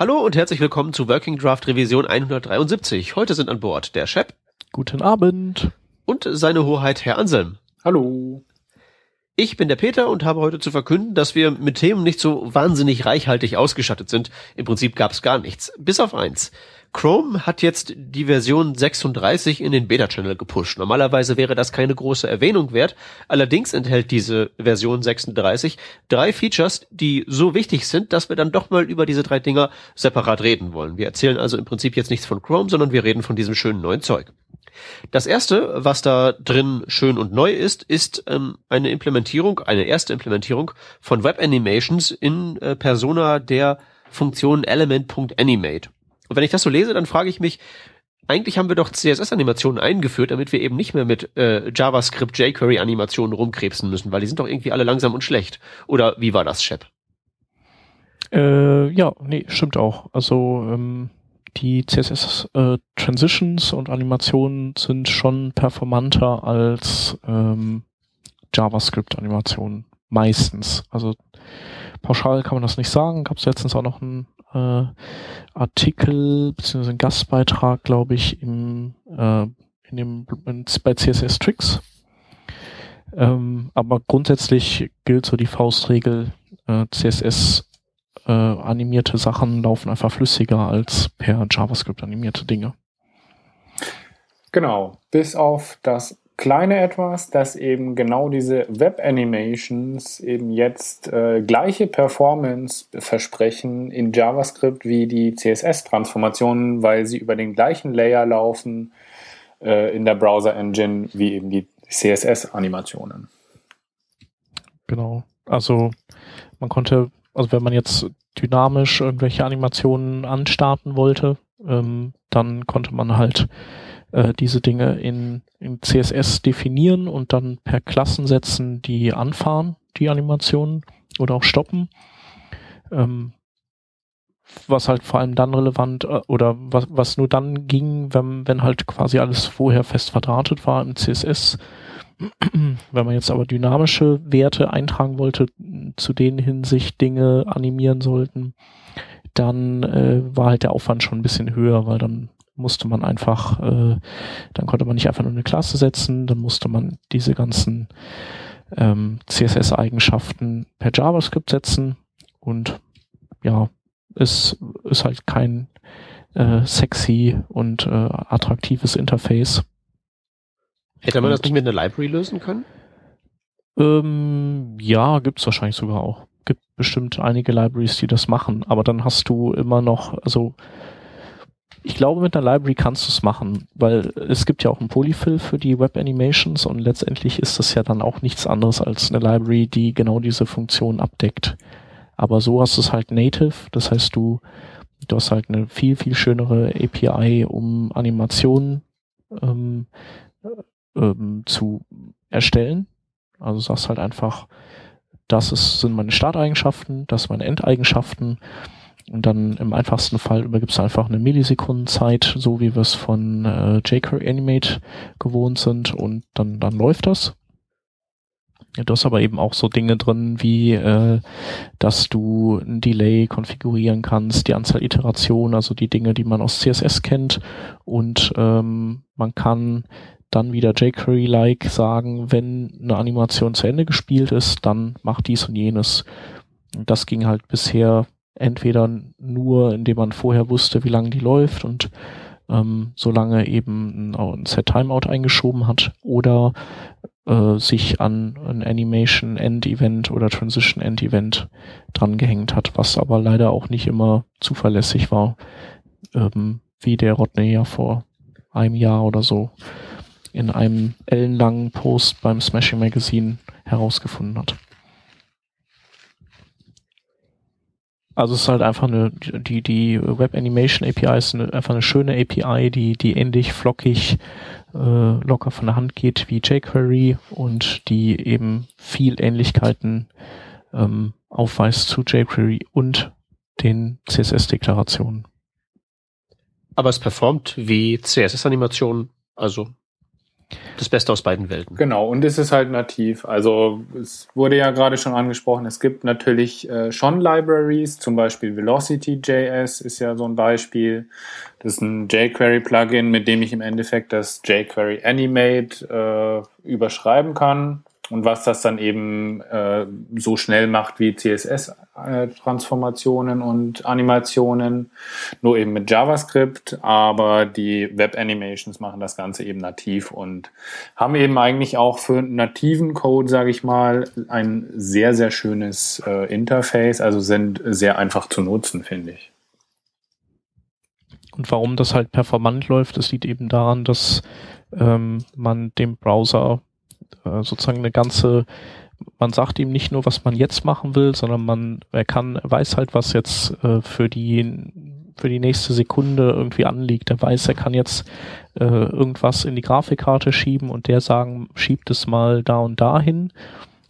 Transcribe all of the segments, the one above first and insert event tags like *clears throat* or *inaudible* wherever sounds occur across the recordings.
Hallo und herzlich willkommen zu Working Draft Revision 173. Heute sind an Bord der Shep. Guten Abend. Und seine Hoheit Herr Anselm. Hallo. Ich bin der Peter und habe heute zu verkünden, dass wir mit Themen nicht so wahnsinnig reichhaltig ausgestattet sind. Im Prinzip gab es gar nichts. Bis auf eins. Chrome hat jetzt die Version 36 in den Beta-Channel gepusht. Normalerweise wäre das keine große Erwähnung wert. Allerdings enthält diese Version 36 drei Features, die so wichtig sind, dass wir dann doch mal über diese drei Dinger separat reden wollen. Wir erzählen also im Prinzip jetzt nichts von Chrome, sondern wir reden von diesem schönen neuen Zeug. Das erste, was da drin schön und neu ist, ist ähm, eine Implementierung, eine erste Implementierung von Web Animations in äh, Persona der Funktion Element.animate. Und wenn ich das so lese, dann frage ich mich, eigentlich haben wir doch CSS-Animationen eingeführt, damit wir eben nicht mehr mit äh, JavaScript jQuery-Animationen rumkrebsen müssen, weil die sind doch irgendwie alle langsam und schlecht. Oder wie war das, Shep? Äh, ja, nee, stimmt auch. Also ähm, die CSS äh, und Animationen sind schon performanter als ähm, JavaScript-Animationen meistens. Also pauschal kann man das nicht sagen. Gab es letztens auch noch einen äh, Artikel bzw. einen Gastbeitrag, glaube ich, im, äh, in dem in, bei CSS Tricks. Ähm, aber grundsätzlich gilt so die Faustregel, äh, CSS äh, animierte Sachen laufen einfach flüssiger als per JavaScript animierte Dinge. Genau, bis auf das kleine etwas, dass eben genau diese Web Animations eben jetzt äh, gleiche Performance versprechen in JavaScript wie die CSS-Transformationen, weil sie über den gleichen Layer laufen äh, in der Browser Engine wie eben die CSS-Animationen. Genau. Also man konnte, also wenn man jetzt dynamisch irgendwelche Animationen anstarten wollte, ähm, dann konnte man halt äh, diese Dinge in, in CSS definieren und dann per Klassen setzen, die anfahren, die Animationen oder auch stoppen. Ähm, was halt vor allem dann relevant äh, oder was, was nur dann ging, wenn, wenn halt quasi alles vorher fest verdrahtet war im CSS. *clears throat* wenn man jetzt aber dynamische Werte eintragen wollte, zu denen hin sich Dinge animieren sollten, dann äh, war halt der Aufwand schon ein bisschen höher, weil dann musste man einfach, äh, dann konnte man nicht einfach nur eine Klasse setzen, dann musste man diese ganzen ähm, CSS-Eigenschaften per JavaScript setzen und ja, es ist halt kein äh, sexy und äh, attraktives Interface. Hätte man und, das nicht mit einer Library lösen können? Ähm, ja, gibt's wahrscheinlich sogar auch. Gibt bestimmt einige Libraries, die das machen, aber dann hast du immer noch, also ich glaube, mit einer Library kannst du es machen, weil es gibt ja auch ein Polyfill für die Web Animations und letztendlich ist das ja dann auch nichts anderes als eine Library, die genau diese Funktion abdeckt. Aber so hast du es halt native, das heißt du, du hast halt eine viel, viel schönere API, um Animationen ähm, ähm, zu erstellen. Also sagst halt einfach, das ist, sind meine Starteigenschaften, das sind meine Endeigenschaften und dann im einfachsten Fall übergibst du einfach eine Millisekundenzeit, so wie wir es von äh, jQuery Animate gewohnt sind und dann, dann läuft das. Du hast aber eben auch so Dinge drin, wie äh, dass du ein Delay konfigurieren kannst, die Anzahl Iterationen, also die Dinge, die man aus CSS kennt. Und ähm, man kann dann wieder jQuery-like sagen, wenn eine Animation zu Ende gespielt ist, dann macht dies und jenes. Das ging halt bisher entweder nur, indem man vorher wusste, wie lange die läuft und ähm, solange eben ein, ein Set-Timeout eingeschoben hat oder äh, sich an ein Animation-End-Event oder Transition-End-Event dran gehängt hat, was aber leider auch nicht immer zuverlässig war, ähm, wie der Rodney ja vor einem Jahr oder so in einem ellenlangen Post beim Smashing Magazine herausgefunden hat. Also es ist halt einfach eine, die, die Web Animation API ist eine, einfach eine schöne API, die, die ähnlich flockig, äh, locker von der Hand geht wie jQuery und die eben viel Ähnlichkeiten ähm, aufweist zu jQuery und den CSS-Deklarationen. Aber es performt wie CSS-Animationen, also Das Beste aus beiden Welten. Genau, und es ist halt nativ. Also es wurde ja gerade schon angesprochen, es gibt natürlich äh, schon Libraries, zum Beispiel Velocity.js ist ja so ein Beispiel. Das ist ein jQuery-Plugin, mit dem ich im Endeffekt das jQuery Animate äh, überschreiben kann. Und was das dann eben äh, so schnell macht wie CSS-Transformationen und Animationen, nur eben mit JavaScript, aber die Web-Animations machen das Ganze eben nativ und haben eben eigentlich auch für nativen Code, sage ich mal, ein sehr, sehr schönes äh, Interface, also sind sehr einfach zu nutzen, finde ich. Und warum das halt performant läuft, das liegt eben daran, dass ähm, man dem Browser äh, sozusagen eine ganze, man sagt ihm nicht nur, was man jetzt machen will, sondern man, er kann, weiß halt, was jetzt äh, für die für die nächste Sekunde irgendwie anliegt. Er weiß, er kann jetzt äh, irgendwas in die Grafikkarte schieben und der sagen, schiebt es mal da und da hin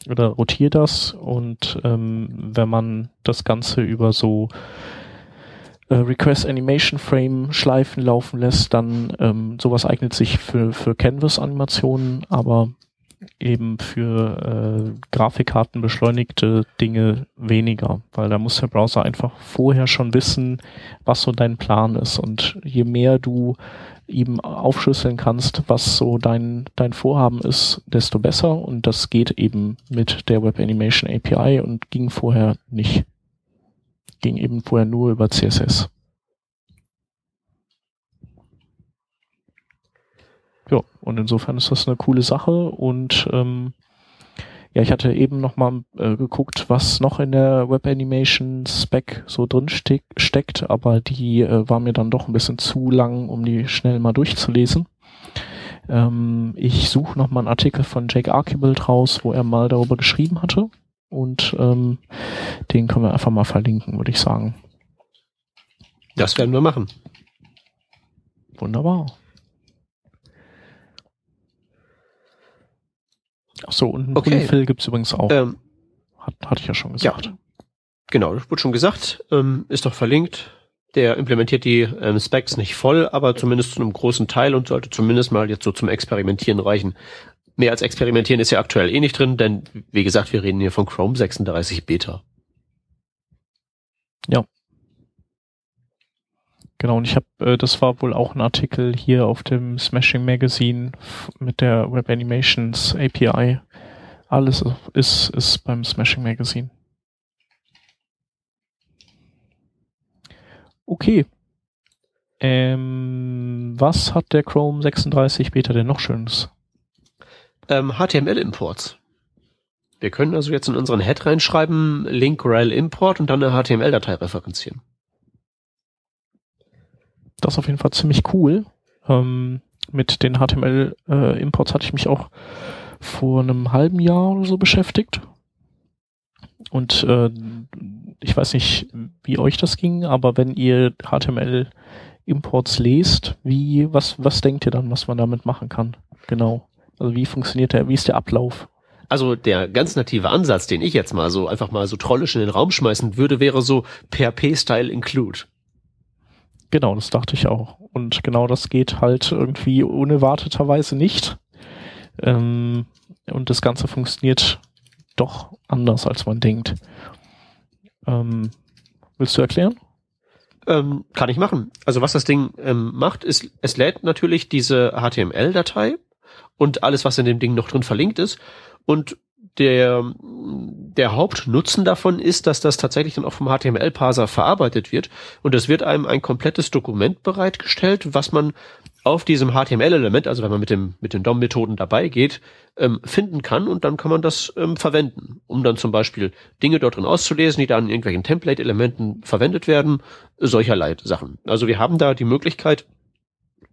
oder rotiert das. Und ähm, wenn man das Ganze über so äh, Request Animation Frame Schleifen laufen lässt, dann ähm, sowas eignet sich für, für Canvas Animationen, aber eben für äh, Grafikkarten beschleunigte Dinge weniger, weil da muss der Browser einfach vorher schon wissen, was so dein Plan ist. Und je mehr du ihm aufschlüsseln kannst, was so dein, dein Vorhaben ist, desto besser. Und das geht eben mit der Web Animation API und ging vorher nicht. Ging eben vorher nur über CSS. Ja, und insofern ist das eine coole Sache und ähm, ja, ich hatte eben noch mal äh, geguckt, was noch in der Web Animation Spec so drin steck, steckt, aber die äh, war mir dann doch ein bisschen zu lang, um die schnell mal durchzulesen. Ähm, ich suche noch mal einen Artikel von Jake Archibald raus, wo er mal darüber geschrieben hatte und ähm, den können wir einfach mal verlinken, würde ich sagen. Das werden wir machen. Wunderbar. Ach so, und Okay. Polyfill gibt's übrigens auch. Ähm, Hat, hatte ich ja schon gesagt. Ja, genau, das wurde schon gesagt, ähm, ist doch verlinkt. Der implementiert die ähm, Specs nicht voll, aber zumindest zu einem großen Teil und sollte zumindest mal jetzt so zum Experimentieren reichen. Mehr als Experimentieren ist ja aktuell eh nicht drin, denn wie gesagt, wir reden hier von Chrome 36 Beta. Genau, und ich habe, äh, das war wohl auch ein Artikel hier auf dem Smashing Magazine mit der Web Animations API. Alles ist, ist beim Smashing Magazine. Okay. Ähm, was hat der Chrome 36 Beta denn noch Schönes? Ähm, HTML-Imports. Wir können also jetzt in unseren Head reinschreiben, link rel import und dann eine HTML-Datei referenzieren. Das ist auf jeden Fall ziemlich cool. Ähm, mit den HTML-Imports hatte ich mich auch vor einem halben Jahr oder so beschäftigt. Und äh, ich weiß nicht, wie euch das ging, aber wenn ihr HTML-Imports lest, wie, was, was denkt ihr dann, was man damit machen kann? Genau. Also wie funktioniert der, wie ist der Ablauf? Also der ganz native Ansatz, den ich jetzt mal so einfach mal so trollisch in den Raum schmeißen würde, wäre so PHP-Style include. Genau, das dachte ich auch. Und genau das geht halt irgendwie unerwarteterweise nicht. Ähm, und das Ganze funktioniert doch anders, als man denkt. Ähm, willst du erklären? Ähm, kann ich machen. Also was das Ding ähm, macht, ist, es lädt natürlich diese HTML-Datei und alles, was in dem Ding noch drin verlinkt ist. Und der, der Hauptnutzen davon ist, dass das tatsächlich dann auch vom HTML-Parser verarbeitet wird. Und es wird einem ein komplettes Dokument bereitgestellt, was man auf diesem HTML-Element, also wenn man mit dem mit den DOM-Methoden dabei geht, ähm, finden kann und dann kann man das ähm, verwenden, um dann zum Beispiel Dinge dort drin auszulesen, die dann in irgendwelchen Template-Elementen verwendet werden, solcherlei Sachen. Also wir haben da die Möglichkeit,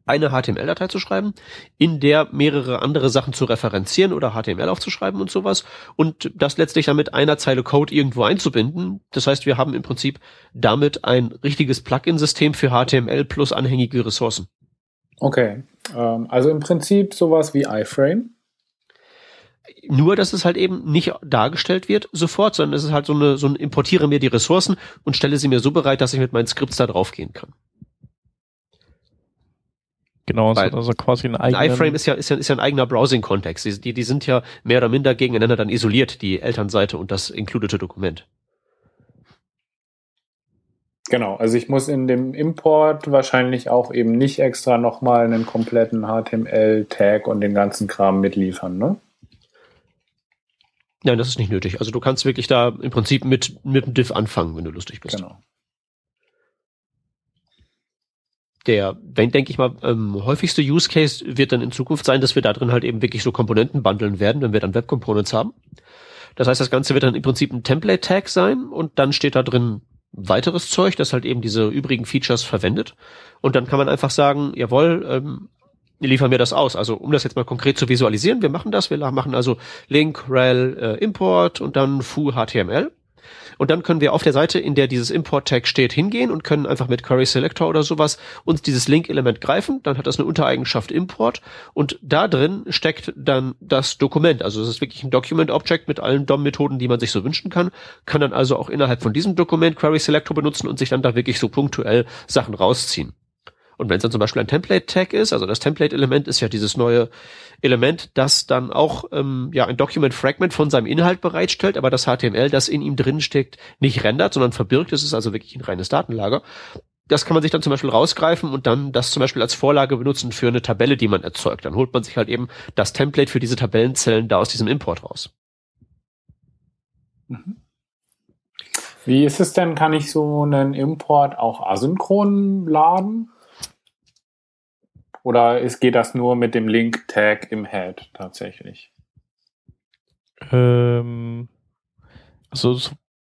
eine HTML-Datei zu schreiben, in der mehrere andere Sachen zu referenzieren oder HTML aufzuschreiben und sowas und das letztlich dann mit einer Zeile Code irgendwo einzubinden. Das heißt, wir haben im Prinzip damit ein richtiges Plugin-System für HTML plus anhängige Ressourcen. Okay, ähm, also im Prinzip sowas wie iFrame. Nur, dass es halt eben nicht dargestellt wird sofort, sondern es ist halt so eine, so ein importiere mir die Ressourcen und stelle sie mir so bereit, dass ich mit meinen Skripts da draufgehen kann. Genau, also, also quasi ein eigener. Ein iFrame ist ja, ist ja, ist ja ein eigener Browsing-Kontext. Die, die sind ja mehr oder minder gegeneinander dann isoliert, die Elternseite und das includete Dokument. Genau, also ich muss in dem Import wahrscheinlich auch eben nicht extra nochmal einen kompletten HTML-Tag und den ganzen Kram mitliefern, ne? Nein, das ist nicht nötig. Also du kannst wirklich da im Prinzip mit, mit dem Diff anfangen, wenn du lustig bist. Genau. Der, denke ich mal, ähm, häufigste Use Case wird dann in Zukunft sein, dass wir da drin halt eben wirklich so Komponenten bundeln werden, wenn wir dann Web Components haben. Das heißt, das Ganze wird dann im Prinzip ein Template-Tag sein und dann steht da drin weiteres Zeug, das halt eben diese übrigen Features verwendet. Und dann kann man einfach sagen, jawohl, ähm, liefern wir das aus. Also um das jetzt mal konkret zu visualisieren, wir machen das, wir machen also Link, rel, äh, Import und dann foo HTML. Und dann können wir auf der Seite, in der dieses Import-Tag steht, hingehen und können einfach mit Query Selector oder sowas uns dieses Link-Element greifen. Dann hat das eine Untereigenschaft Import und da drin steckt dann das Dokument. Also es ist wirklich ein Document-Object mit allen DOM-Methoden, die man sich so wünschen kann. Kann dann also auch innerhalb von diesem Dokument Query Selector benutzen und sich dann da wirklich so punktuell Sachen rausziehen. Und wenn es dann zum Beispiel ein Template-Tag ist, also das Template-Element ist ja dieses neue Element, das dann auch ähm, ja ein Document-Fragment von seinem Inhalt bereitstellt, aber das HTML, das in ihm drin steckt, nicht rendert, sondern verbirgt. Es ist also wirklich ein reines Datenlager. Das kann man sich dann zum Beispiel rausgreifen und dann das zum Beispiel als Vorlage benutzen für eine Tabelle, die man erzeugt. Dann holt man sich halt eben das Template für diese Tabellenzellen da aus diesem Import raus. Mhm. Wie ist es denn? Kann ich so einen Import auch asynchron laden? Oder ist, geht das nur mit dem Link-Tag im Head tatsächlich? Ähm, also,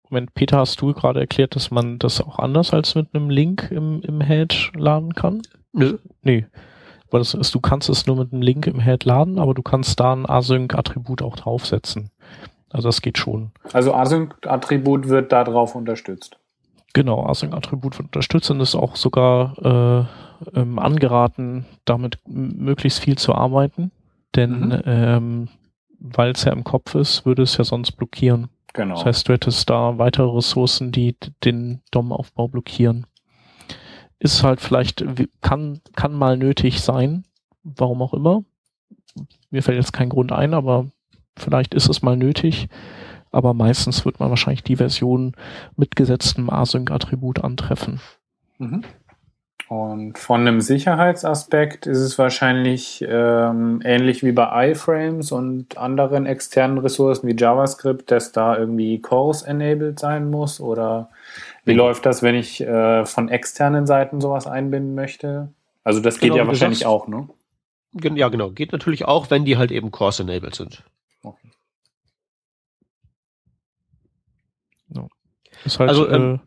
Moment, Peter, hast du gerade erklärt, dass man das auch anders als mit einem Link im, im Head laden kann? Nö. Nee. Weil das ist, du kannst es nur mit einem Link im Head laden, aber du kannst da ein Async-Attribut auch draufsetzen. Also das geht schon. Also Async-Attribut wird da drauf unterstützt. Genau, Async-Attribut wird unterstützt und ist auch sogar äh, ähm, angeraten, damit möglichst viel zu arbeiten, denn mhm. ähm, weil es ja im Kopf ist, würde es ja sonst blockieren. Genau. Das heißt, du hättest da weitere Ressourcen, die den DOM-Aufbau blockieren. Ist halt vielleicht, kann, kann mal nötig sein, warum auch immer. Mir fällt jetzt kein Grund ein, aber vielleicht ist es mal nötig. Aber meistens wird man wahrscheinlich die Version mit gesetztem Async-Attribut antreffen. Mhm. Und von einem Sicherheitsaspekt ist es wahrscheinlich ähm, ähnlich wie bei iFrames und anderen externen Ressourcen wie JavaScript, dass da irgendwie Cores enabled sein muss? Oder wie mhm. läuft das, wenn ich äh, von externen Seiten sowas einbinden möchte? Also das geht genau, ja wahrscheinlich sagst, auch, ne? Ja, genau. Geht natürlich auch, wenn die halt eben Cores enabled sind. Okay. No. Ist halt, also, ähm,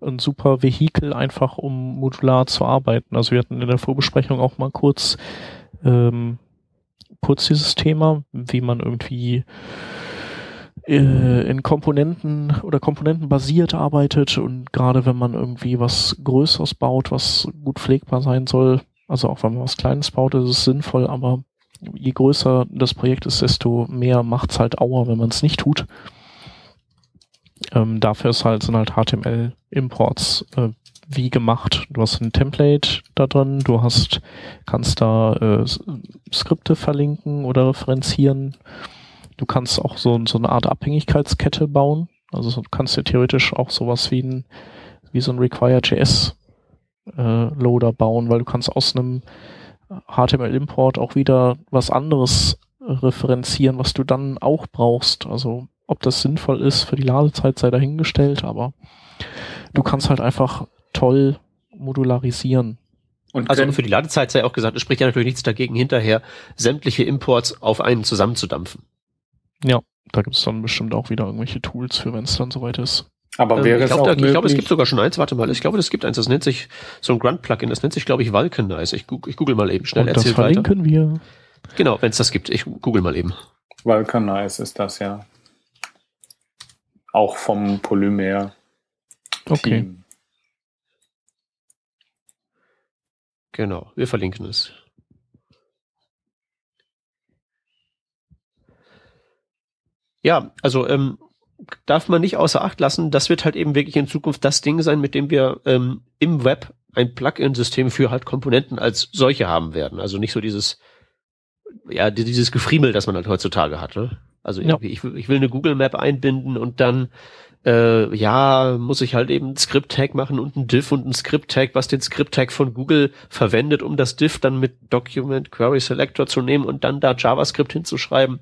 äh, ein super Vehikel einfach, um modular zu arbeiten. Also wir hatten in der Vorbesprechung auch mal kurz, ähm, kurz dieses Thema, wie man irgendwie äh, in Komponenten oder Komponenten basiert arbeitet und gerade wenn man irgendwie was Größeres baut, was gut pflegbar sein soll, also auch wenn man was Kleines baut, ist es sinnvoll, aber je größer das Projekt ist, desto mehr macht's halt Auer, wenn man es nicht tut. Ähm, dafür ist halt, sind halt HTML-Imports äh, wie gemacht. Du hast ein Template da drin, du hast, kannst da äh, Skripte verlinken oder referenzieren. Du kannst auch so, so eine Art Abhängigkeitskette bauen. Also du kannst ja theoretisch auch sowas wie ein, wie so ein Require.js äh, Loader bauen, weil du kannst aus einem HTML-Import auch wieder was anderes referenzieren, was du dann auch brauchst. Also ob das sinnvoll ist für die Ladezeit sei dahingestellt, aber du kannst halt einfach toll modularisieren. Und also für die Ladezeit sei auch gesagt, es spricht ja natürlich nichts dagegen, hinterher sämtliche Imports auf einen zusammenzudampfen. Ja, da gibt es dann bestimmt auch wieder irgendwelche Tools für, wenn es dann soweit ist. Aber ähm, wäre ich glaube, ich glaube, es gibt sogar schon eins. Warte mal, ich glaube, es gibt eins. Das nennt sich so ein Grunt-Plugin. Das nennt sich, glaube ich, Vulcanize. Ich, ich google mal eben schnell. Und das verlinken weiter. wir. Genau, wenn es das gibt. Ich google mal eben. Vulcanize ist das ja. Auch vom Polymer. Okay. Genau, wir verlinken es. Ja, also ähm, darf man nicht außer Acht lassen, das wird halt eben wirklich in Zukunft das Ding sein, mit dem wir ähm, im Web ein Plugin-System für halt Komponenten als solche haben werden. Also nicht so dieses, ja, dieses Gefriemel, das man halt heutzutage hat. Ne? Also ja. ich, ich will eine Google Map einbinden und dann äh, ja, muss ich halt eben ein Script-Tag machen und ein Diff und ein Script-Tag, was den Script-Tag von Google verwendet, um das Diff dann mit Document Query Selector zu nehmen und dann da JavaScript hinzuschreiben.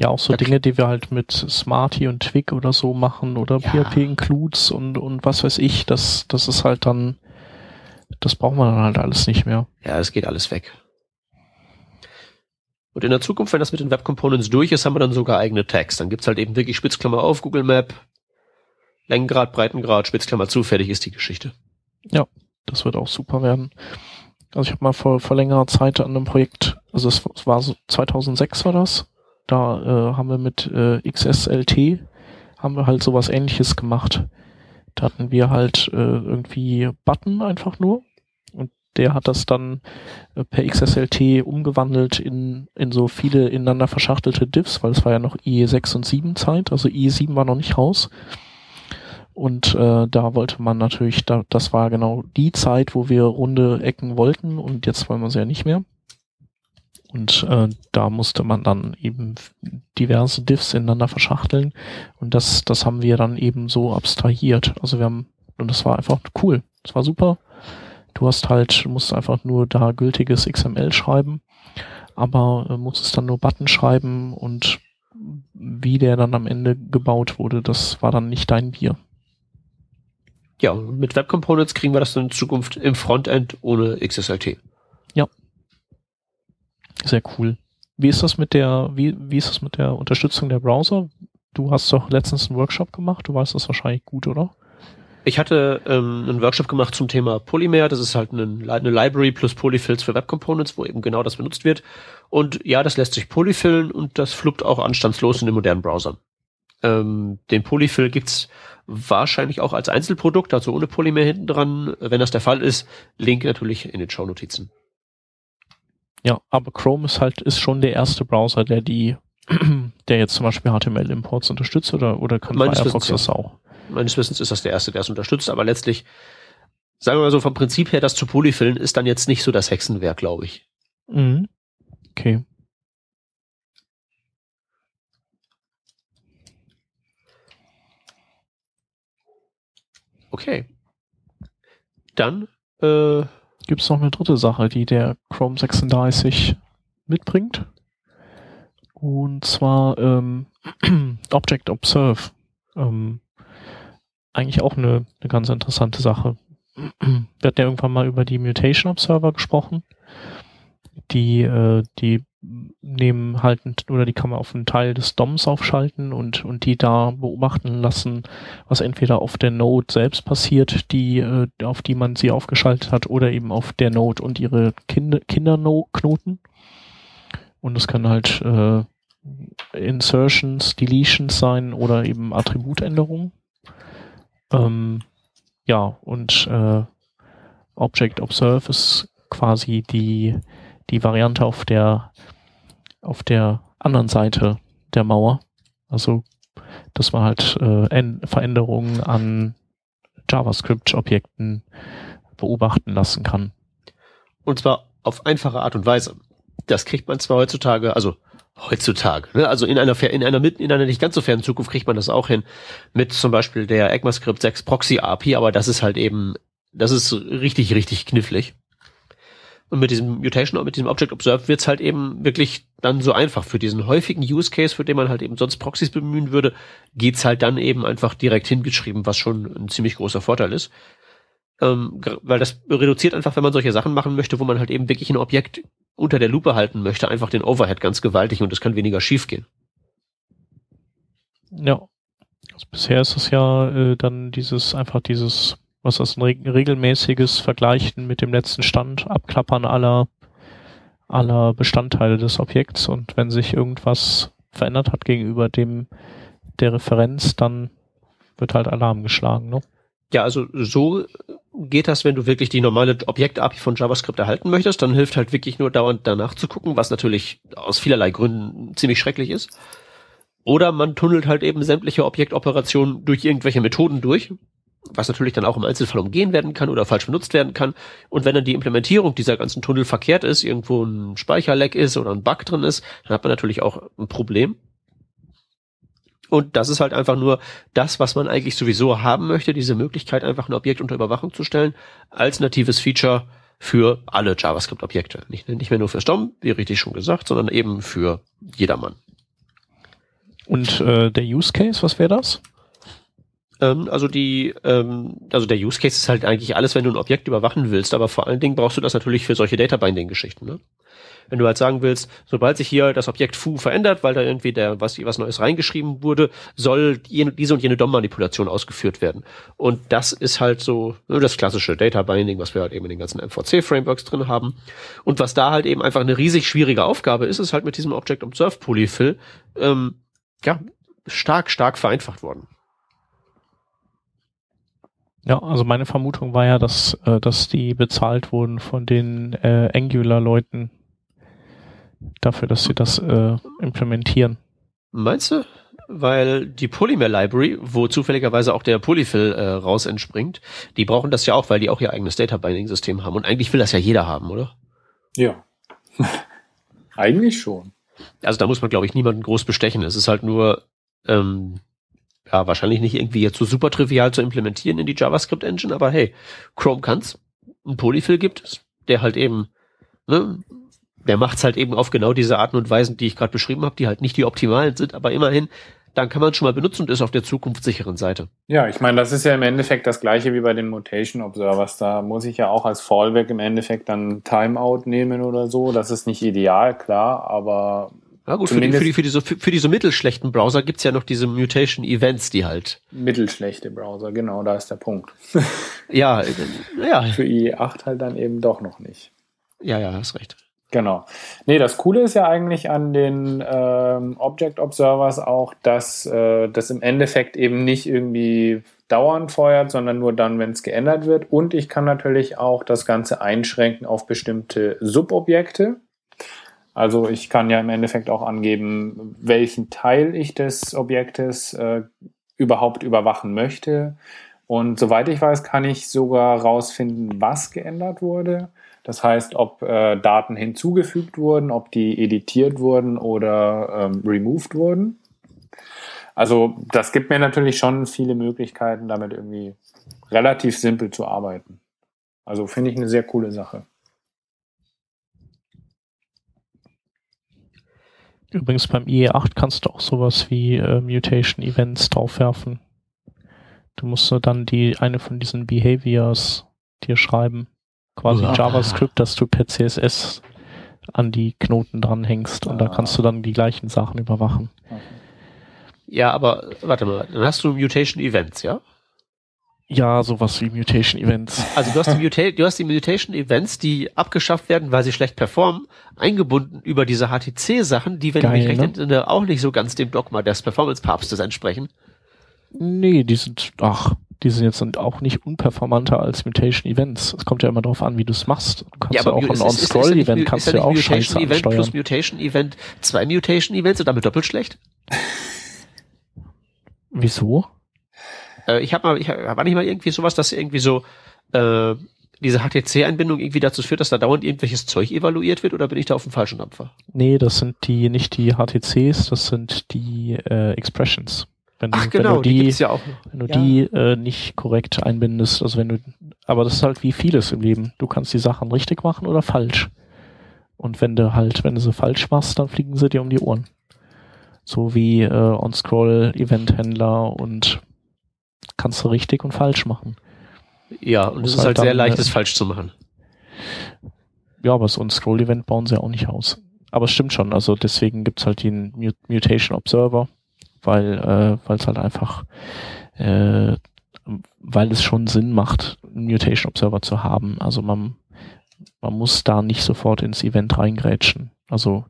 Ja, auch so da Dinge, die wir halt mit Smarty und Twig oder so machen oder ja. PHP Includes und, und was weiß ich, das, das ist halt dann, das brauchen wir dann halt alles nicht mehr. Ja, es geht alles weg. Und in der Zukunft, wenn das mit den Web Components durch ist, haben wir dann sogar eigene Tags. Dann gibt's halt eben wirklich Spitzklammer auf, Google Map, Längengrad, Breitengrad, Spitzklammer zu, fertig ist die Geschichte. Ja, das wird auch super werden. Also ich habe mal vor, vor längerer Zeit an einem Projekt, also es war so 2006 war das, da äh, haben wir mit äh, XSLT haben wir halt sowas ähnliches gemacht. Da hatten wir halt äh, irgendwie Button einfach nur der hat das dann äh, per XSLT umgewandelt in, in so viele ineinander verschachtelte Diffs, weil es war ja noch IE6 und 7 Zeit, also IE7 war noch nicht raus. Und äh, da wollte man natürlich, da, das war genau die Zeit, wo wir runde Ecken wollten und jetzt wollen wir sie ja nicht mehr. Und äh, da musste man dann eben diverse Diffs ineinander verschachteln. Und das, das haben wir dann eben so abstrahiert. Also wir haben, und das war einfach cool. Das war super. Du hast halt, musst einfach nur da gültiges XML schreiben, aber äh, musstest dann nur Button schreiben und wie der dann am Ende gebaut wurde, das war dann nicht dein Bier. Ja, mit Web Components kriegen wir das dann in Zukunft im Frontend ohne XSLT. Ja. Sehr cool. Wie ist das mit der, wie, wie ist das mit der Unterstützung der Browser? Du hast doch letztens einen Workshop gemacht, du weißt das wahrscheinlich gut, oder? Ich hatte ähm, einen Workshop gemacht zum Thema Polymer. Das ist halt eine, eine Library plus Polyfills für Web Components, wo eben genau das benutzt wird. Und ja, das lässt sich polyfillen und das fluppt auch anstandslos in den modernen Browsern. Ähm, den Polyfill gibt's wahrscheinlich auch als Einzelprodukt, also ohne Polymer hinten dran. Wenn das der Fall ist, Link natürlich in den Show-Notizen. Ja, aber Chrome ist halt, ist schon der erste Browser, der die, *clears throat* der jetzt zum Beispiel HTML-Imports unterstützt oder, oder kann Meines Firefox das auch? Meines Wissens ist das der erste, der es unterstützt, aber letztlich, sagen wir mal so, vom Prinzip her, das zu polyfillen ist dann jetzt nicht so das Hexenwerk, glaube ich. Mhm. Okay. Okay. Dann äh, gibt es noch eine dritte Sache, die der Chrome 36 mitbringt. Und zwar ähm, *clears throat* Object Observe. Ähm, eigentlich auch eine, eine ganz interessante Sache. Wir hatten ja irgendwann mal über die Mutation Observer gesprochen. Die, äh, die nehmen halt oder die kann man auf einen Teil des DOMs aufschalten und, und die da beobachten lassen, was entweder auf der Node selbst passiert, die, äh, auf die man sie aufgeschaltet hat, oder eben auf der Node und ihre Kinder, Kinderknoten. Und es kann halt äh, Insertions, Deletions sein oder eben Attributänderungen. Ähm, ja, und äh, Object Observe ist quasi die, die Variante auf der, auf der anderen Seite der Mauer. Also, dass man halt äh, Veränderungen an JavaScript-Objekten beobachten lassen kann. Und zwar auf einfache Art und Weise. Das kriegt man zwar heutzutage, also heutzutage. Ne? Also in einer in einer in einer nicht ganz so fernen Zukunft kriegt man das auch hin mit zum Beispiel der ECMAScript 6 Proxy API, aber das ist halt eben, das ist richtig richtig knifflig. Und mit diesem Mutation, mit diesem Object Observe wird's halt eben wirklich dann so einfach. Für diesen häufigen Use Case, für den man halt eben sonst Proxys bemühen würde, geht's halt dann eben einfach direkt hingeschrieben, was schon ein ziemlich großer Vorteil ist. Ähm, weil das reduziert einfach, wenn man solche Sachen machen möchte, wo man halt eben wirklich ein Objekt unter der Lupe halten möchte, einfach den Overhead ganz gewaltig und es kann weniger schief gehen. Ja. Also bisher ist es ja äh, dann dieses, einfach dieses, was das ein regelmäßiges Vergleichen mit dem letzten Stand, Abklappern aller, aller Bestandteile des Objekts und wenn sich irgendwas verändert hat gegenüber dem, der Referenz, dann wird halt Alarm geschlagen, ne? Ja, also so geht das, wenn du wirklich die normale Objekt-API von JavaScript erhalten möchtest, dann hilft halt wirklich nur dauernd danach zu gucken, was natürlich aus vielerlei Gründen ziemlich schrecklich ist. Oder man tunnelt halt eben sämtliche Objektoperationen durch irgendwelche Methoden durch. was natürlich dann auch im Einzelfall umgehen werden kann oder falsch benutzt werden kann. Und wenn dann die Implementierung dieser ganzen Tunnel verkehrt ist, irgendwo ein Speicherleck ist oder ein Bug drin ist, dann hat man natürlich auch ein Problem. Und das ist halt einfach nur das, was man eigentlich sowieso haben möchte, diese Möglichkeit, einfach ein Objekt unter Überwachung zu stellen, als natives Feature für alle JavaScript-Objekte. Nicht, nicht mehr nur für Stom, wie richtig schon gesagt, sondern eben für jedermann. Und äh, der Use Case, was wäre das? Ähm, also die, ähm, also der Use Case ist halt eigentlich alles, wenn du ein Objekt überwachen willst, aber vor allen Dingen brauchst du das natürlich für solche Data Binding Geschichten. Ne? Wenn du halt sagen willst, sobald sich hier das Objekt foo verändert, weil da irgendwie der was was Neues reingeschrieben wurde, soll jene, diese und jene DOM-Manipulation ausgeführt werden. Und das ist halt so das klassische Data Binding, was wir halt eben in den ganzen MVC-Frameworks drin haben. Und was da halt eben einfach eine riesig schwierige Aufgabe ist, ist halt mit diesem Object Observe Polyfill ähm, ja stark stark vereinfacht worden. Ja, also meine Vermutung war ja, dass, äh, dass die bezahlt wurden von den äh, Angular-Leuten dafür, dass sie das äh, implementieren. Meinst du? Weil die Polymer Library, wo zufälligerweise auch der Polyfill äh, raus entspringt, die brauchen das ja auch, weil die auch ihr eigenes Data Binding System haben. Und eigentlich will das ja jeder haben, oder? Ja. *laughs* eigentlich schon. Also da muss man, glaube ich, niemanden groß bestechen. Es ist halt nur ähm, ja, wahrscheinlich nicht irgendwie jetzt so super trivial zu implementieren in die JavaScript Engine, aber hey, Chrome kann's. Ein Polyfill gibt es, der halt eben, ne, der macht's halt eben auf genau diese Arten und Weisen, die ich gerade beschrieben habe, die halt nicht die optimalen sind, aber immerhin, dann kann man schon mal benutzen und ist auf der zukunftssicheren Seite. Ja, ich meine, das ist ja im Endeffekt das gleiche wie bei den Mutation Observers. Da muss ich ja auch als Fallback im Endeffekt dann Timeout nehmen oder so. Das ist nicht ideal, klar, aber ja gut, für die, für, die, für, diese, für, diese mittelschlechten Browser gibt's ja noch diese Mutation-Events, die halt. Mittelschlechte Browser, genau, da ist der Punkt. ja, *laughs* ja. Für IE8 halt dann eben doch noch nicht. Ja, ja, hast recht. Genau. Nee, das Coole ist ja eigentlich an den ähm, Object Observers auch, dass äh, das im Endeffekt eben nicht irgendwie dauernd feuert, sondern nur dann, wenn es geändert wird. Und ich kann natürlich auch das Ganze einschränken auf bestimmte Subobjekte. Also ich kann ja im Endeffekt auch angeben, welchen Teil ich des Objektes äh, überhaupt überwachen möchte. Und soweit ich weiß, kann ich sogar rausfinden, was geändert wurde. Das heißt, ob äh, Daten hinzugefügt wurden, ob die editiert wurden oder ähm, removed wurden. Also das gibt mir natürlich schon viele Möglichkeiten, damit irgendwie relativ simpel zu arbeiten. Also finde ich eine sehr coole Sache. Übrigens beim IE8 kannst du auch sowas wie äh, Mutation Events draufwerfen. Du musst dann die eine von diesen Behaviors dir schreiben. Quasi ja. JavaScript, dass du per CSS an die Knoten dranhängst und da kannst du dann die gleichen Sachen überwachen. Ja, aber warte mal, dann hast du Mutation Events, ja? Ja, sowas wie Mutation Events. Also du hast die, Muta du hast die Mutation Events, die abgeschafft werden, weil sie schlecht performen, eingebunden über diese HTC-Sachen, die, wenn Geil, ich mich recht ne? entsinne, auch nicht so ganz dem Dogma des Performance-Papstes entsprechen. Nee, die sind, ach, die sind jetzt auch nicht unperformanter als Mutation Events. Es kommt ja immer darauf an, wie du es machst. Du kannst ja, ja auch ein On-Scroll-Event kannst du ja auch Mutation scheiße Event ansteuern. plus Mutation Event zwei Mutation Events und damit doppelt schlecht? Wieso? Äh, ich habe mal, ich war nicht mal irgendwie sowas, dass irgendwie so äh, diese HTC-Einbindung irgendwie dazu führt, dass da dauernd irgendwelches Zeug evaluiert wird oder bin ich da auf dem falschen Dampfer? Nee, das sind die nicht die HTCs, das sind die äh, Expressions. Wenn du, Ach genau, wenn du die, die gibt's ja. Wenn du ja. die äh, nicht korrekt einbindest, also wenn du, aber das ist halt wie vieles im Leben. Du kannst die Sachen richtig machen oder falsch. Und wenn du halt, wenn du sie falsch machst, dann fliegen sie dir um die Ohren. So wie äh, On-Scroll-Event-Händler und kannst du richtig und falsch machen. Ja, und es ist halt, halt sehr leicht, es falsch zu machen. Ja, aber so ein Scroll-Event bauen sie auch nicht aus. Aber es stimmt schon, also deswegen gibt's halt den Mutation Observer, weil äh, es halt einfach, äh, weil es schon Sinn macht, einen Mutation Observer zu haben. Also man, man muss da nicht sofort ins Event reingrätschen. Also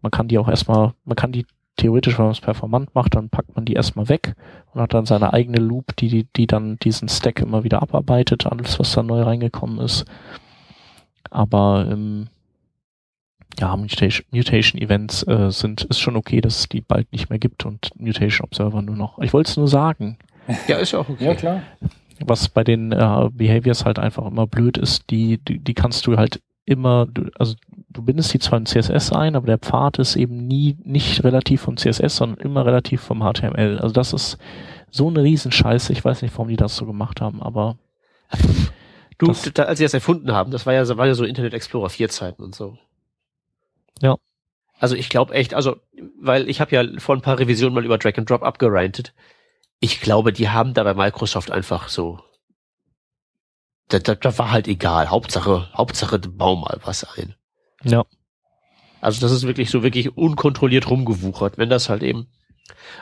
man kann die auch erstmal, man kann die theoretisch, wenn man es performant macht, dann packt man die erstmal weg und hat dann seine eigene Loop, die, die, die dann diesen Stack immer wieder abarbeitet, alles, was da neu reingekommen ist. Aber ähm, ja, Mutation, Mutation Events äh, sind, ist schon okay, dass es die bald nicht mehr gibt und Mutation Observer nur noch. Ich wollte es nur sagen. *laughs* Ja, ist ja auch okay. Ja, klar. was bei den äh, Behaviors halt einfach immer blöd ist, die, die, die kannst du halt immer, du, also du bindest die zwar in CSS ein, aber der Pfad ist eben nie nicht relativ vom CSS, sondern immer relativ vom HTML. Also das ist so eine Riesenscheiße. Ich weiß nicht, warum die das so gemacht haben, aber du, da, als sie das erfunden haben, das war ja, war ja so Internet Explorer 4 Zeiten und so. Ja. Also ich glaube echt, also weil ich habe ja vor ein paar Revisionen mal über Drag and Drop abgerantet. Ich glaube, die haben da bei Microsoft einfach so da, da, da war halt egal. Hauptsache, Hauptsache, bau mal was ein. Ja. Also das ist wirklich so wirklich unkontrolliert rumgewuchert, wenn das halt eben.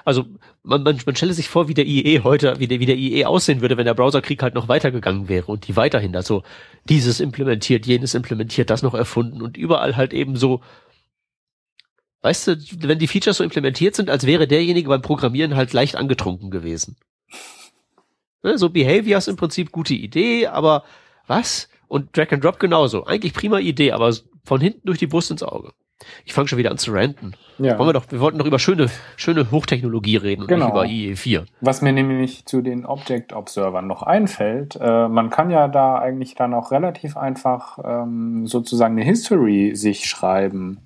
Also man, man, man stelle sich vor, wie der IE heute, wie der, wie der IE aussehen würde, wenn der Browserkrieg halt noch weitergegangen wäre und die weiterhin da so dieses implementiert, jenes implementiert, das noch erfunden und überall halt eben so, weißt du, wenn die Features so implementiert sind, als wäre derjenige beim Programmieren halt leicht angetrunken gewesen. Ne, so Behaviors im Prinzip gute Idee, aber was? Und Drag and Drop genauso. Eigentlich prima Idee, aber von hinten durch die Brust ins Auge. Ich fange schon wieder an zu ranten. Ja. Wollen wir doch, wir wollten doch über schöne, schöne Hochtechnologie reden und genau. nicht über IE4. Was mir nämlich zu den Object Observern noch einfällt, äh, man kann ja da eigentlich dann auch relativ einfach ähm, sozusagen eine History sich schreiben.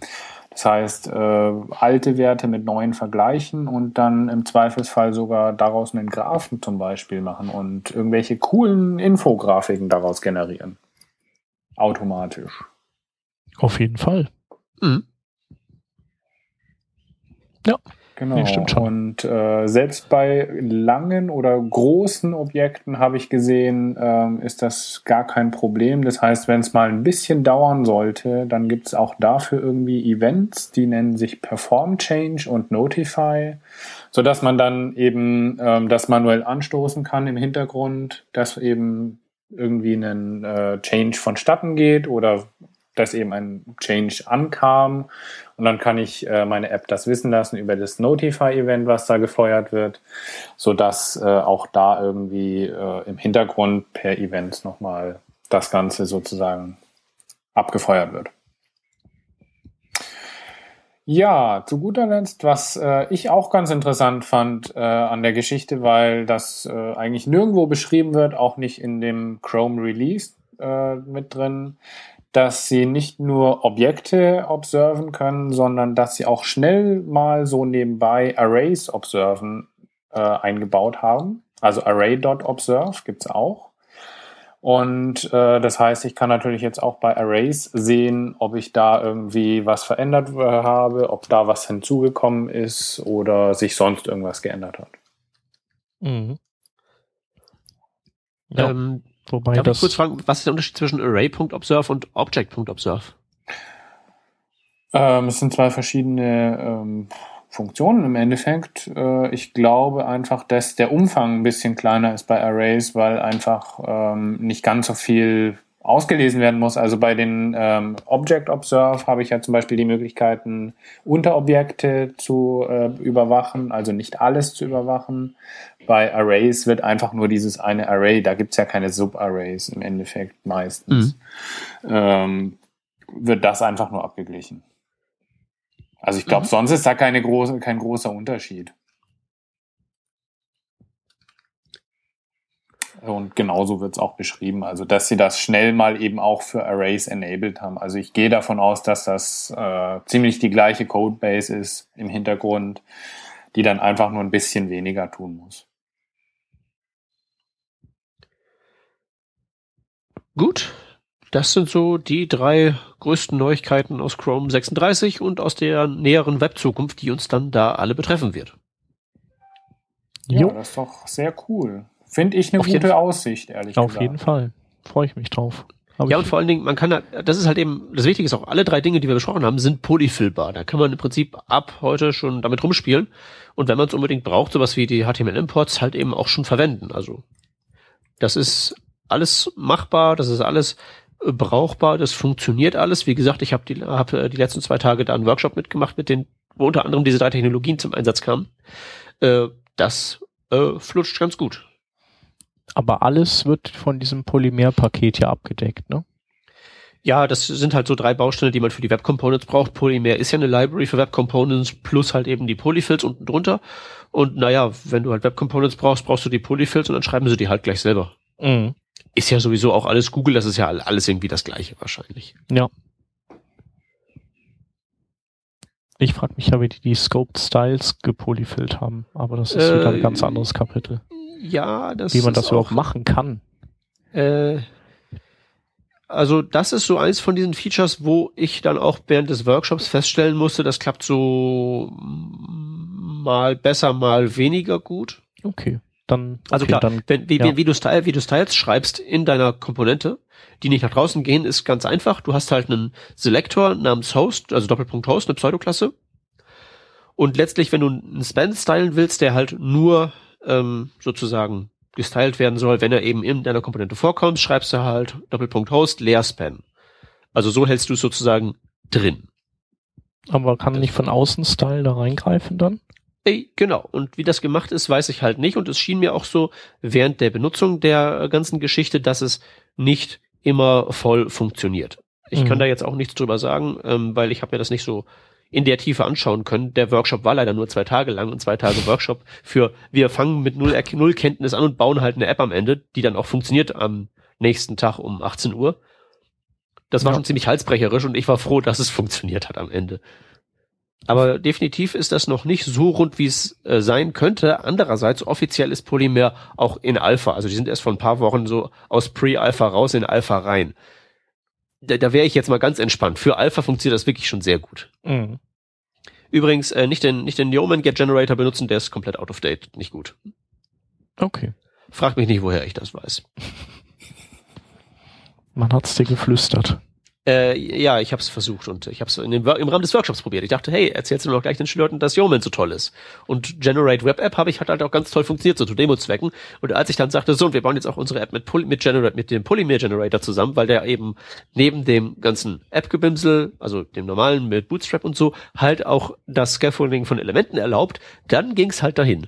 Das heißt, äh, alte Werte mit neuen vergleichen und dann im Zweifelsfall sogar daraus einen Graphen zum Beispiel machen und irgendwelche coolen Infografiken daraus generieren. Automatisch. Auf jeden Fall. Mhm. Ja. Genau. Nee, stimmt schon. Und äh, selbst bei langen oder großen Objekten habe ich gesehen, ähm, ist das gar kein Problem. Das heißt, wenn es mal ein bisschen dauern sollte, dann gibt es auch dafür irgendwie Events, die nennen sich Perform Change und Notify, sodass man dann eben ähm, das manuell anstoßen kann im Hintergrund, dass eben irgendwie ein äh, Change vonstatten geht oder dass eben ein Change ankam. Und dann kann ich äh, meine App das wissen lassen über das Notify-Event, was da gefeuert wird, so dass äh, auch da irgendwie äh, im Hintergrund per Event nochmal das Ganze sozusagen abgefeuert wird. Ja, zu guter Letzt, was äh, ich auch ganz interessant fand äh, an der Geschichte, weil das äh, eigentlich nirgendwo beschrieben wird, auch nicht in dem Chrome Release äh, mit drin, dass sie nicht nur Objekte observen können, sondern dass sie auch schnell mal so nebenbei Arrays observen äh, eingebaut haben. Also array.observe gibt's auch. Und äh, das heißt, ich kann natürlich jetzt auch bei Arrays sehen, ob ich da irgendwie was verändert äh, habe, ob da was hinzugekommen ist oder sich sonst irgendwas geändert hat. Mhm. Ja. Ähm, Wobei Darf das ich kurz fragen, was ist der Unterschied zwischen Array.observe und Object.observe? Ähm, es sind zwei verschiedene ähm, Funktionen im Endeffekt. Äh, ich glaube einfach, dass der Umfang ein bisschen kleiner ist bei Arrays, weil einfach ähm, nicht ganz so viel ausgelesen werden muss. Also bei den ähm, Object Observe habe ich ja zum Beispiel die Möglichkeiten, Unterobjekte zu äh, überwachen, also nicht alles zu überwachen. Bei Arrays wird einfach nur dieses eine Array, da gibt's ja keine Subarrays im Endeffekt meistens, mhm. ähm, wird das einfach nur abgeglichen. Also ich glaube, mhm. sonst ist da keine große, kein großer Unterschied. Und genauso wird es auch beschrieben. Also, dass sie das schnell mal eben auch für Arrays enabled haben. Also, ich gehe davon aus, dass das äh, ziemlich die gleiche Codebase ist im Hintergrund, die dann einfach nur ein bisschen weniger tun muss. Gut, das sind so die drei größten Neuigkeiten aus Chrome 36 und aus der näheren Webzukunft, die uns dann da alle betreffen wird. Ja, jo. das ist doch sehr cool. Finde ich eine Auf gute Aussicht, ehrlich Auf gesagt. Auf jeden Fall. Freue ich mich drauf. Hab ja, und vor allen Dingen, man kann, das ist halt eben, das Wichtige ist auch, alle drei Dinge, die wir besprochen haben, sind polyfillbar. Da kann man im Prinzip ab heute schon damit rumspielen. Und wenn man es unbedingt braucht, sowas wie die HTML-Imports halt eben auch schon verwenden. Also, das ist alles machbar, das ist alles äh, brauchbar, das funktioniert alles. Wie gesagt, ich habe die, hab äh, die letzten zwei Tage da einen Workshop mitgemacht, mit den, wo unter anderem diese drei Technologien zum Einsatz kamen. Äh, das äh, flutscht ganz gut. Aber alles wird von diesem Polymerpaket ja abgedeckt, ne? Ja, das sind halt so drei Bausteine, die man für die Web Components braucht. Polymer ist ja eine Library für Web Components plus halt eben die Polyfills unten drunter. Und naja, wenn du halt Web Components brauchst, brauchst du die Polyfills und dann schreiben sie die halt gleich selber. Mhm. Ist ja sowieso auch alles Google, das ist ja alles irgendwie das gleiche wahrscheinlich. Ja. Ich frage mich ja, wie die die Scoped Styles gepolyfillt haben, aber das ist wieder ein Äh, ganz anderes Kapitel. Ja, das Wie man ist das überhaupt auch, machen kann. Äh, also das ist so eins von diesen Features, wo ich dann auch während des Workshops feststellen musste, das klappt so mal besser, mal weniger gut. Okay. Dann, Also okay, klar, dann wenn, wie, ja. wie, du Style, wie du Styles schreibst in deiner Komponente, die nicht nach draußen gehen, ist ganz einfach. Du hast halt einen Selektor namens Host, also Doppelpunkt Host, eine Pseudoklasse. Und letztlich, wenn du einen Span stylen willst, der halt nur ähm, sozusagen gestylt werden soll, wenn er eben in deiner Komponente vorkommt, schreibst du halt Doppelpunkt Host, leer Span. Also so hältst du es sozusagen drin. aber kann nicht von außen Style da reingreifen dann? Ey, genau. Und wie das gemacht ist, weiß ich halt nicht. Und es schien mir auch so während der Benutzung der ganzen Geschichte, dass es nicht immer voll funktioniert. Ich Mhm. kann da jetzt auch nichts drüber sagen, ähm, weil ich habe mir das nicht so in der Tiefe anschauen können. Der Workshop war leider nur zwei Tage lang und zwei Tage Workshop für wir fangen mit null, null Kenntnis an und bauen halt eine App am Ende, die dann auch funktioniert am nächsten Tag um 18 Uhr. Das war Ja. schon ziemlich halsbrecherisch und ich war froh, dass es funktioniert hat am Ende. Aber definitiv ist das noch nicht so rund, wie es äh, sein könnte. Andererseits, offiziell ist Polymer auch in Alpha. Also die sind erst vor ein paar Wochen so aus Pre-Alpha raus in Alpha rein. Da, da wäre ich jetzt mal ganz entspannt. Für Alpha funktioniert das wirklich schon sehr gut. Mhm. Übrigens, äh, nicht den, nicht den Yeoman Get Generator benutzen, der ist komplett out of date. Nicht gut. Okay. Frag mich nicht, woher ich das weiß. Man hat's dir geflüstert. Äh, ja, ich habe es versucht und ich habe es im Rahmen des Workshops probiert. Ich dachte, hey, erzählst du doch gleich den Leuten, dass Yeoman so toll ist. Und Generate Web App habe ich hat halt auch ganz toll funktioniert, so zu Demo-Zwecken. Und als ich dann sagte, so, und wir bauen jetzt auch unsere App mit, Poly mit, Generate, mit dem Polymer Generator zusammen, weil der eben neben dem ganzen App-Gebimsel, also dem normalen mit Bootstrap und so, halt auch das Scaffolding von Elementen erlaubt, dann ging's halt dahin.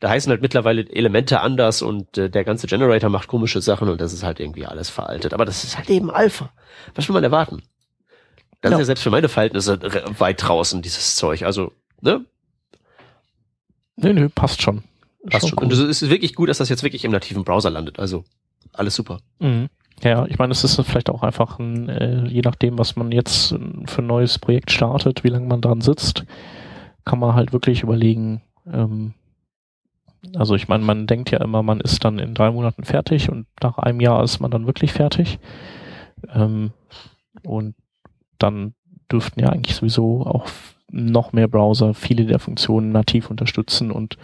Da heißen halt mittlerweile Elemente anders und äh, der ganze Generator macht komische Sachen und das ist halt irgendwie alles veraltet. Aber das ist halt eben Alpha. Was will man erwarten? Das Ja. ist ja selbst für meine Verhältnisse weit draußen, dieses Zeug. Also, ne? Nö, nö, passt schon. Passt schon. cool. Und es ist wirklich gut, dass das jetzt wirklich im nativen Browser landet. Also, alles super. Mhm. Ja, ich meine, es ist vielleicht auch einfach ein, äh, je nachdem, was man jetzt äh, für ein neues Projekt startet, wie lange man dran sitzt, kann man halt wirklich überlegen, ähm, also ich meine, man denkt ja immer, man ist dann in drei Monaten fertig und nach einem Jahr ist man dann wirklich fertig. Ähm, und dann dürften ja eigentlich sowieso auch noch mehr Browser viele der Funktionen nativ unterstützen und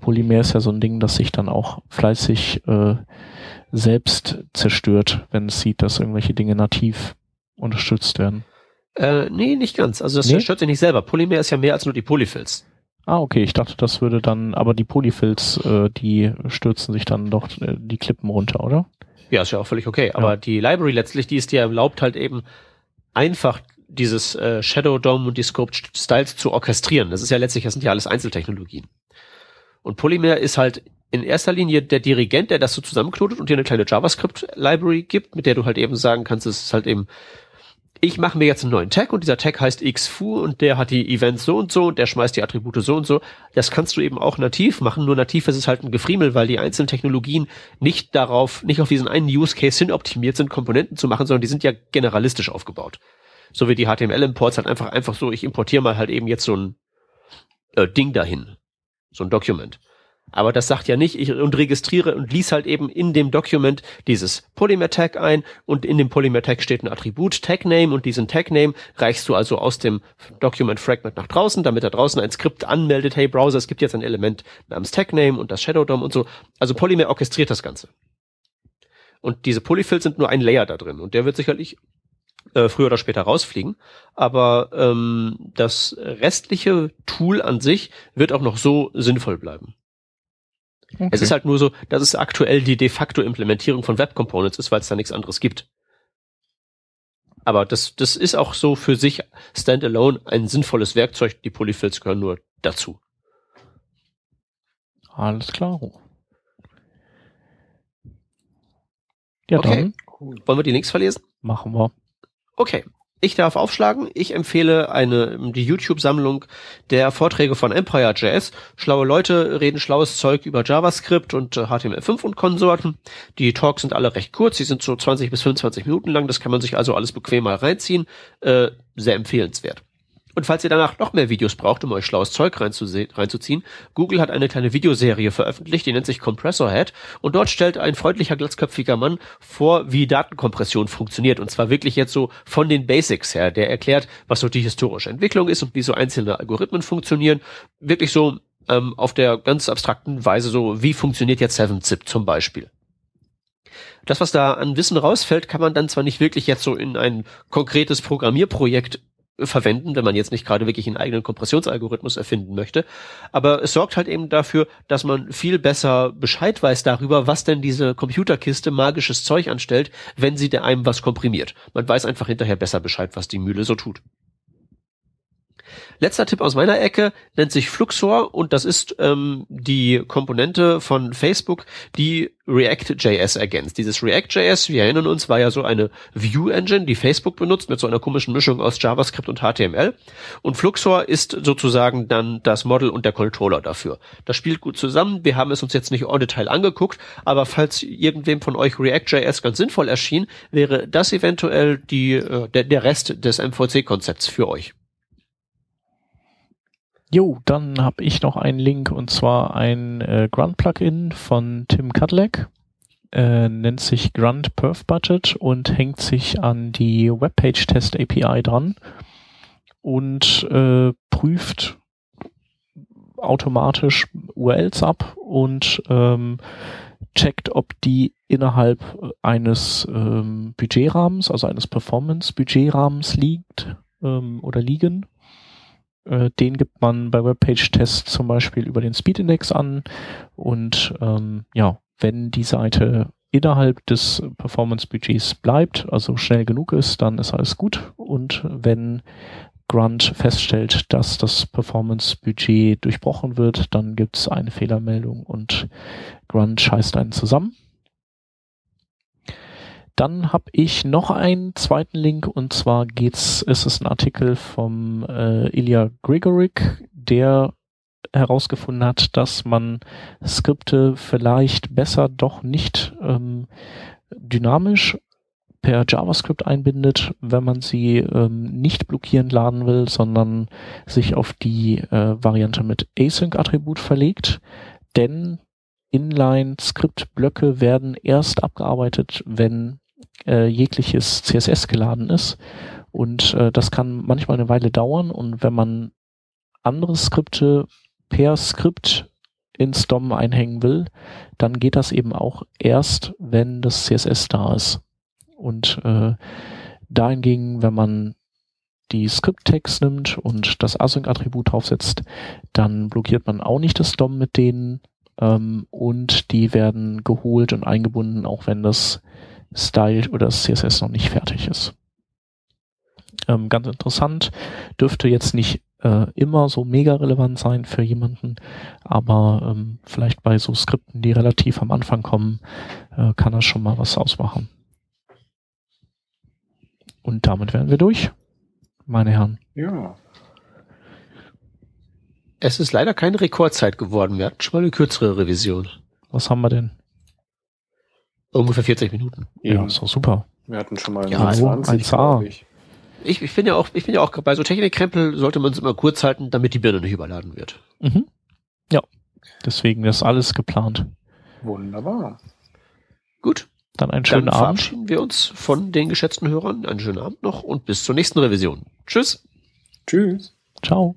Polymer ist ja so ein Ding, das sich dann auch fleißig äh, selbst zerstört, wenn es sieht, dass irgendwelche Dinge nativ unterstützt werden. Äh, nee, nicht ganz. Also das Nee? zerstört sich nicht selber. Polymer ist ja mehr als nur die Polyfills. Ah, okay, ich dachte, das würde dann, aber die Polyfills, äh, die stürzen sich dann doch äh, die Klippen runter, oder? Ja, ist ja auch völlig okay. Aber die Library letztlich, die ist dir erlaubt, halt eben einfach dieses äh, Shadow DOM und die Scoped Styles zu orchestrieren. Das ist ja letztlich, das sind ja alles Einzeltechnologien. Und Polymer ist halt in erster Linie der Dirigent, der das so zusammenknotet und dir eine kleine JavaScript-Library gibt, mit der du halt eben sagen kannst, es ist halt eben, ich mache mir jetzt einen neuen Tag und dieser Tag heißt xfu und der hat die Events so und so und der schmeißt die Attribute so und so. Das kannst du eben auch nativ machen, nur nativ ist es halt ein Gefriemel, weil die einzelnen Technologien nicht darauf, nicht auf diesen einen Use Case hin optimiert sind, Komponenten zu machen, sondern die sind ja generalistisch aufgebaut. So wie die HTML-Imports halt einfach, einfach so, ich importiere mal halt eben jetzt so ein äh, Ding dahin. So ein Document. Aber das sagt ja nicht, ich und registriere und lies halt eben in dem Document dieses Polymer Tag ein und in dem Polymer Tag steht ein Attribut Tag Name und diesen Tag Name reichst du also aus dem Document Fragment nach draußen, damit da draußen ein Skript anmeldet, hey Browser, es gibt jetzt ein Element namens Tag Name und das Shadow DOM und so. Also Polymer orchestriert das Ganze. Und diese Polyfills sind nur ein Layer da drin und der wird sicherlich äh, früher oder später rausfliegen. Aber ähm, das restliche Tool an sich wird auch noch so sinnvoll bleiben. Okay. Es ist halt nur so, dass es aktuell die de facto Implementierung von Web Components ist, weil es da nichts anderes gibt. Aber das, das ist auch so für sich standalone ein sinnvolles Werkzeug. Die Polyfills gehören nur dazu. Alles klar. Ja, Okay. dann. Wollen wir die Links verlesen? Machen wir. Okay. Ich darf aufschlagen. Ich empfehle eine, die YouTube-Sammlung der Vorträge von Empire.js. Schlaue Leute reden schlaues Zeug über JavaScript und HTML5 und Konsorten. Die Talks sind alle recht kurz. Sie sind so 20 bis 25 Minuten lang. Das kann man sich also alles bequem mal reinziehen. Äh, sehr empfehlenswert. Und falls ihr danach noch mehr Videos braucht, um euch schlaues Zeug reinzuziehen, Google hat eine kleine Videoserie veröffentlicht, die nennt sich Compressor Head. Und dort stellt ein freundlicher, glatzköpfiger Mann vor, wie Datenkompression funktioniert. Und zwar wirklich jetzt so von den Basics her. Der erklärt, was so die historische Entwicklung ist und wie so einzelne Algorithmen funktionieren. Wirklich so ähm, auf der ganz abstrakten Weise so, wie funktioniert jetzt 7-Zip zum Beispiel. Das, was da an Wissen rausfällt, kann man dann zwar nicht wirklich jetzt so in ein konkretes Programmierprojekt verwenden, wenn man jetzt nicht gerade wirklich einen eigenen Kompressionsalgorithmus erfinden möchte. Aber es sorgt halt eben dafür, dass man viel besser Bescheid weiß darüber, was denn diese Computerkiste magisches Zeug anstellt, wenn sie der einem was komprimiert. Man weiß einfach hinterher besser Bescheid, was die Mühle so tut. Letzter Tipp aus meiner Ecke nennt sich Fluxor und das ist ähm, die Komponente von Facebook, die React.js ergänzt. Dieses React.js, wir erinnern uns, war ja so eine View-Engine, die Facebook benutzt, mit so einer komischen Mischung aus JavaScript und HTML. Und Fluxor ist sozusagen dann das Model und der Controller dafür. Das spielt gut zusammen. Wir haben es uns jetzt nicht en Detail angeguckt, aber falls irgendwem von euch React.js ganz sinnvoll erschien, wäre das eventuell die, äh, der, der Rest des MVC-Konzepts für euch. Jo, dann habe ich noch einen Link und zwar ein äh, Grunt-Plugin von Tim Cudlack. Äh, nennt sich Grunt Perf Budget und hängt sich an die Webpage Test API dran und äh, prüft automatisch URLs ab und ähm, checkt, ob die innerhalb eines ähm, Budgetrahmens, also eines Performance-Budgetrahmens liegt ähm, oder liegen äh, den gibt man bei Webpage-Tests zum Beispiel über den Speed-Index an. Und ähm, ja, wenn die Seite innerhalb des Performance-Budgets bleibt, also schnell genug ist, dann ist alles gut. Und wenn Grunt feststellt, dass das Performance-Budget durchbrochen wird, dann gibt es eine Fehlermeldung und Grunt scheißt einen zusammen. Dann habe ich noch einen zweiten Link und zwar geht's, ist es ein Artikel vom äh, Ilya Grigorik, der herausgefunden hat, dass man Skripte vielleicht besser doch nicht ähm, dynamisch per JavaScript einbindet, wenn man sie ähm, nicht blockieren laden will, sondern sich auf die äh, Variante mit Async-Attribut verlegt. Denn Inline-Skriptblöcke werden erst abgearbeitet, wenn äh, jegliches CSS geladen ist. Und äh, das kann manchmal eine Weile dauern. Und wenn man andere Skripte per Skript ins DOM einhängen will, dann geht das eben auch erst, wenn das CSS da ist. Und äh, dahingegen, wenn man die Script-Tags nimmt und das Async-Attribut draufsetzt, dann blockiert man auch nicht das DOM mit denen ähm, und die werden geholt und eingebunden, auch wenn das Style oder das CSS noch nicht fertig ist. Ähm, ganz interessant, dürfte jetzt nicht äh, immer so mega relevant sein für jemanden, aber ähm, vielleicht bei so Skripten, die relativ am Anfang kommen, äh, kann das schon mal was ausmachen. Und damit wären wir durch, meine Herren. Ja. Es ist leider keine Rekordzeit geworden. Wir hatten schon mal eine kürzere Revision. Was haben wir denn? Ungefähr 40 Minuten. Ja, ja ist doch super. Wir hatten schon mal ja, 20, 1A. Ich. Ich, ich bin ja auch, ich bin ja auch bei so Technikkrempel sollte man es immer kurz halten, damit die Birne nicht überladen wird. Mhm. Ja. Deswegen ist alles geplant. Wunderbar. Gut. Dann einen schönen Dann Abend. verabschieden wir uns von den geschätzten Hörern. Einen schönen Abend noch und bis zur nächsten Revision. Tschüss. Tschüss. Ciao.